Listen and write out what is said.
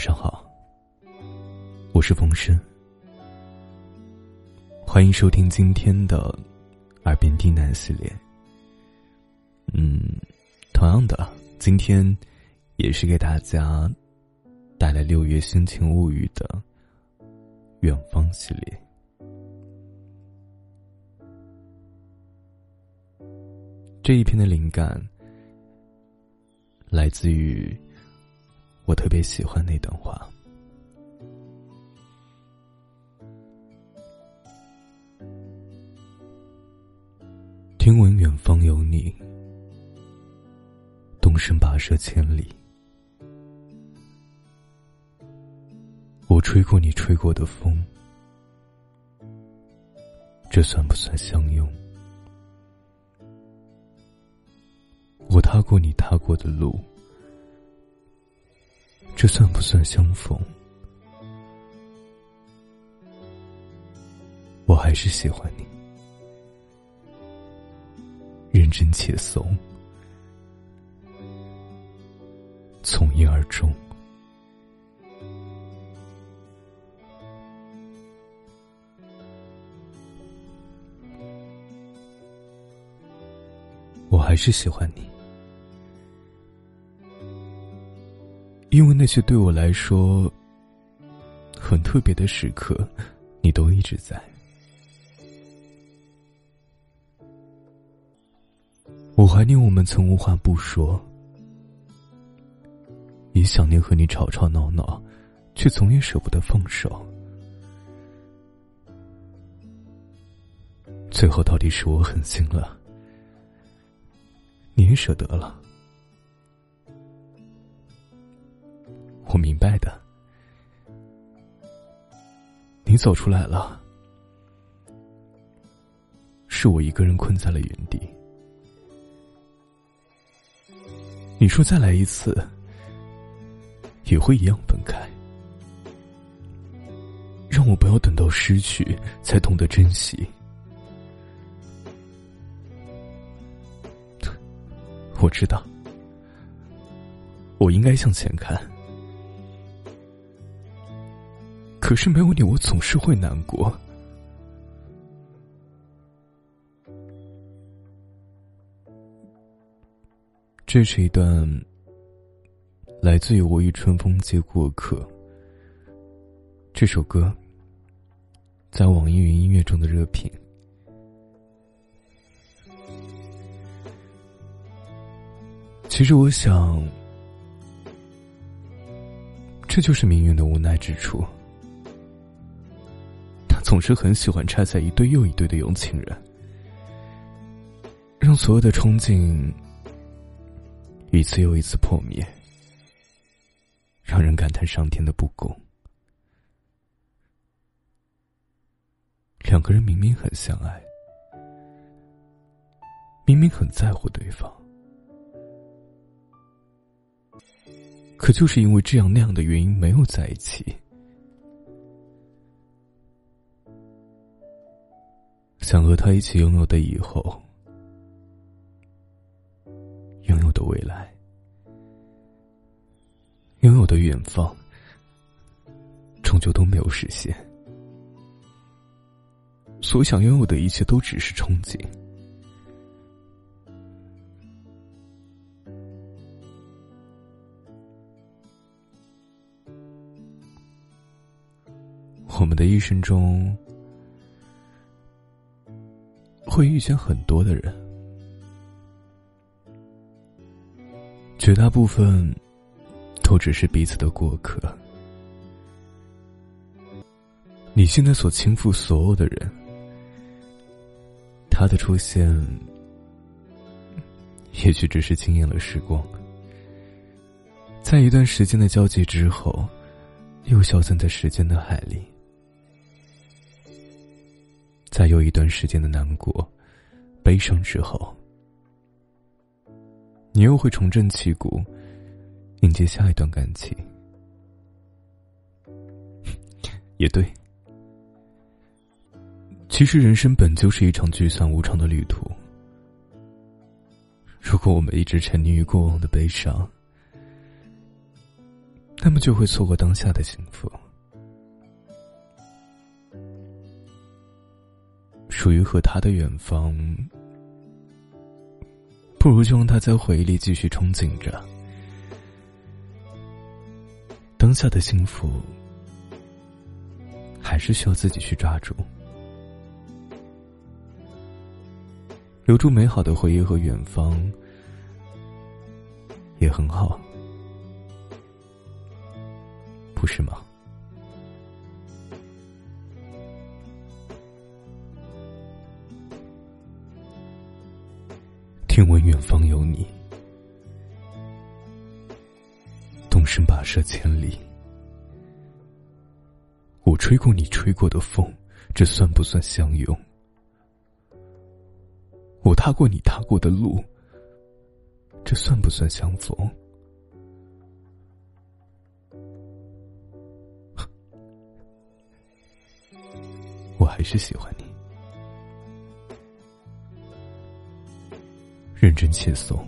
晚上好，我是风声，欢迎收听今天的《耳边低喃》系列。嗯，同样的，今天也是给大家带来六月心情物语的《远方》系列。这一篇的灵感来自于。我特别喜欢那段话。听闻远方有你，动身跋涉千里。我吹过你吹过的风，这算不算相拥？我踏过你踏过的路。这算不算相逢？我还是喜欢你，认真且怂，从一而终。我还是喜欢你。因为那些对我来说很特别的时刻，你都一直在。我怀念我们曾无话不说，也想念和你吵吵闹闹，却总也舍不得放手。最后到底是我狠心了，你也舍得了。我明白的，你走出来了，是我一个人困在了原地。你说再来一次，也会一样分开，让我不要等到失去才懂得珍惜。我知道，我应该向前看。可是没有你，我总是会难过。这是一段来自于我与春风皆过客这首歌，在网易云音乐中的热评。其实我想，这就是命运的无奈之处。总是很喜欢拆散一对又一对的有情人，让所有的憧憬一次又一次破灭，让人感叹上天的不公。两个人明明很相爱，明明很在乎对方，可就是因为这样那样的原因没有在一起。想和他一起拥有的以后，拥有的未来，拥有的远方，终究都没有实现。所想拥有的一切都只是憧憬。我们的一生中。会遇见很多的人，绝大部分都只是彼此的过客。你现在所倾覆所有的人，他的出现，也许只是惊艳了时光，在一段时间的交集之后，又消散在时间的海里。在又一段时间的难过、悲伤之后，你又会重振旗鼓，迎接下一段感情。也对，其实人生本就是一场聚散无常的旅途。如果我们一直沉溺于过往的悲伤，那么就会错过当下的幸福。属于和他的远方，不如就让他在回忆里继续憧憬着。当下的幸福，还是需要自己去抓住。留住美好的回忆和远方，也很好，不是吗？听闻远方有你，动身跋涉千里。我吹过你吹过的风，这算不算相拥？我踏过你踏过的路，这算不算相逢？我还是喜欢你。认真且怂，